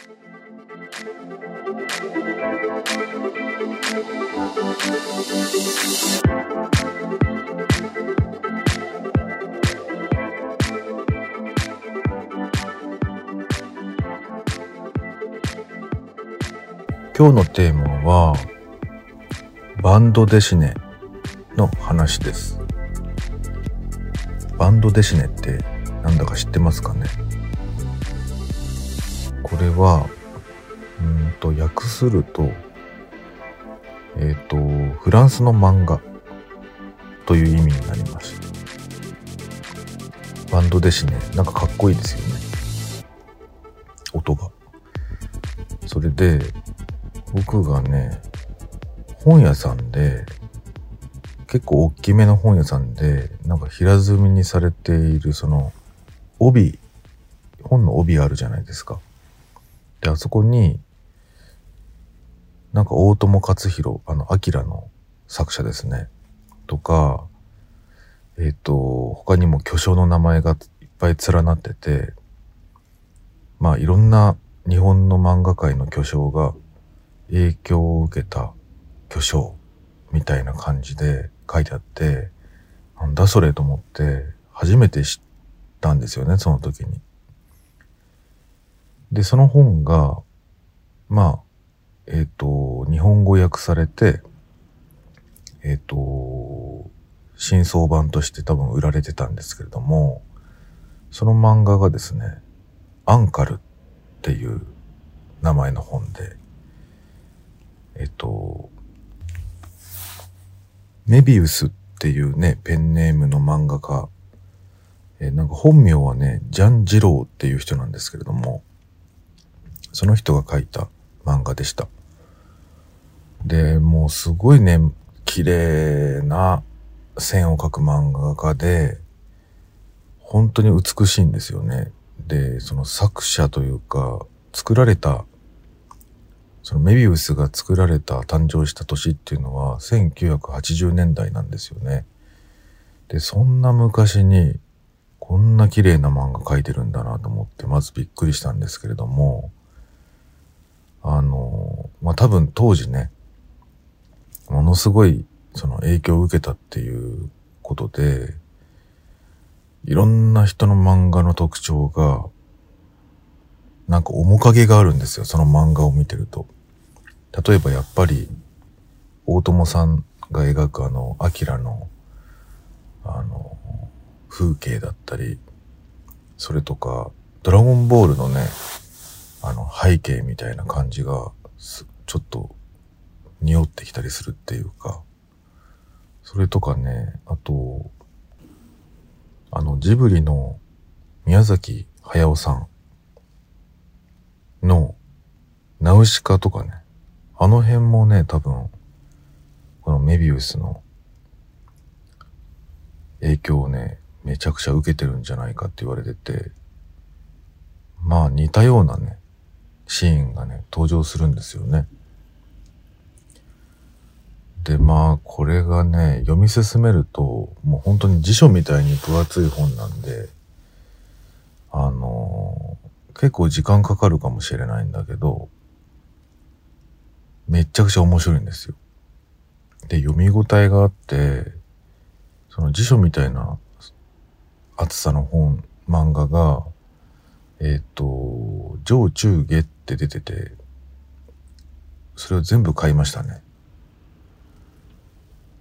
今日のテーマはバンドデシネの話です。バンドデシネってなんだか知ってますかね？これはうんと訳するとえっ、とフランスの漫画という意味になります。バンドデシネなんかかっこいいですよね。音が。それで僕がね、本屋さんで、結構大きめの本屋さんで、なんか平積みにされているその、帯、本の帯あるじゃないですか。で、あそこに、なんか大友克弘、あの、アキラの作者ですね。とか、えっ、ー、と、他にも巨匠の名前がいっぱい連なってて、まあいろんな日本の漫画界の巨匠が影響を受けた巨匠みたいな感じで書いてあって、なんだそれと思って初めて知ったんですよね、その時に。で、その本が、まあ、えっ、ー、と、日本語訳されて、えっ、ー、と、新装版として多分売られてたんですけれども、その漫画がですね、アンカルっていう名前の本で、えっと、メビウスっていうね、ペンネームの漫画家、え、なんか本名はね、ジャン・ジローっていう人なんですけれども、その人が書いた漫画でした。で、もうすごいね、綺麗な線を描く漫画家で、本当に美しいんですよね。で、その作者というか、作られたそのメビウスが作られた、誕生した年っていうのは1980年代なんですよね。で、そんな昔にこんな綺麗な漫画描いてるんだなと思ってまずびっくりしたんですけれども、あの、まあ、多分当時ね、ものすごいその影響を受けたっていうことで、いろんな人の漫画の特徴が、なんか面影があるんですよ、その漫画を見てると。例えばやっぱり、大友さんが描くあの、アキラの、あの、風景だったり、それとか、ドラゴンボールのね、あの、背景みたいな感じが、ちょっと、匂ってきたりするっていうか、それとかね、あと、あの、ジブリの宮崎駿さんのナウシカとかね、あの辺もね、多分、このメビウスの影響をね、めちゃくちゃ受けてるんじゃないかって言われてて、まあ似たようなね、シーンがね、登場するんですよね。で、まあ、これがね、読み進めると、もう本当に辞書みたいに分厚い本なんで、あのー、結構時間かかるかもしれないんだけど、めっちゃくちゃ面白いんですよ。で、読み応えがあって、その辞書みたいな厚さの本、漫画が、えっ、ー、と、上中下って出てて、それを全部買いましたね。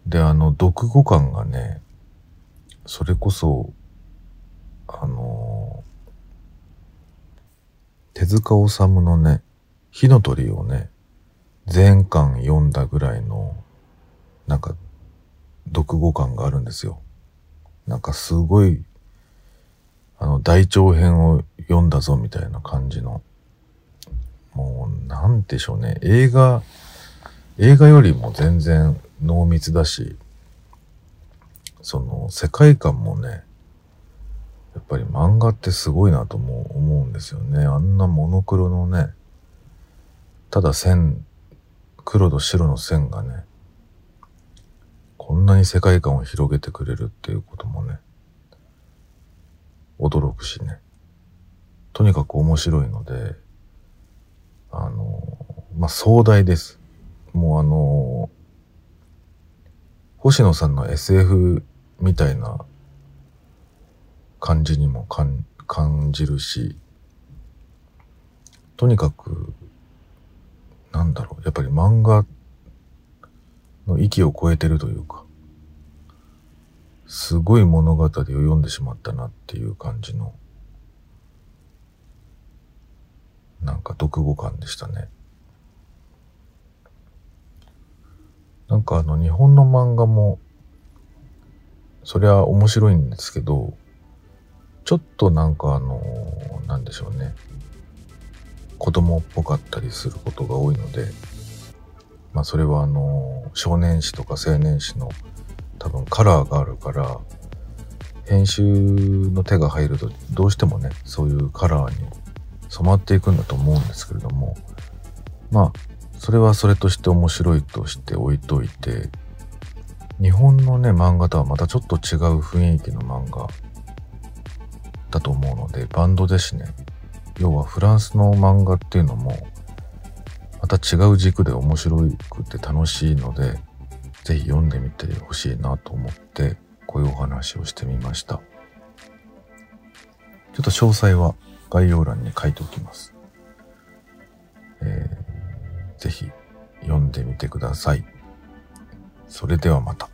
で、あの、読語感がね、それこそ、あの、手塚治虫のね、火の鳥をね、全巻読んだぐらいの、なんか、読語感があるんですよ。なんかすごい、あの、大長編を読んだぞみたいな感じの、もう、なんでしょうね。映画、映画よりも全然濃密だし、その、世界観もね、やっぱり漫画ってすごいなとも思うんですよね。あんなモノクロのね、ただ線黒と白の線がね、こんなに世界観を広げてくれるっていうこともね、驚くしね。とにかく面白いので、まあ、壮大です。もうあの星野さんの SF みたいな感じにも感じるし、とにかく、なんだろう、やっぱり漫画の域を超えてるというか、すごい物語を読んでしまったなっていう感じの、なんか読後感でしたね。なんかあの日本の漫画も、そりゃ面白いんですけど、ちょっとなんかあの、なんでしょうね。子供っぽかったりすることが多いので、まあそれはあの、少年誌とか青年誌の多分カラーがあるから、編集の手が入るとどうしてもね、そういうカラーに染まっていくんだと思うんですけれども、まあ、それはそれとして面白いとして置いといて、日本のね、漫画とはまたちょっと違う雰囲気の漫画だと思うので、バンドですね。要はフランスの漫画っていうのも、また違う軸で面白くて楽しいので、ぜひ読んでみてほしいなと思って、こういうお話をしてみました。ちょっと詳細は概要欄に書いておきます。ぜひ読んでみてください。それではまた。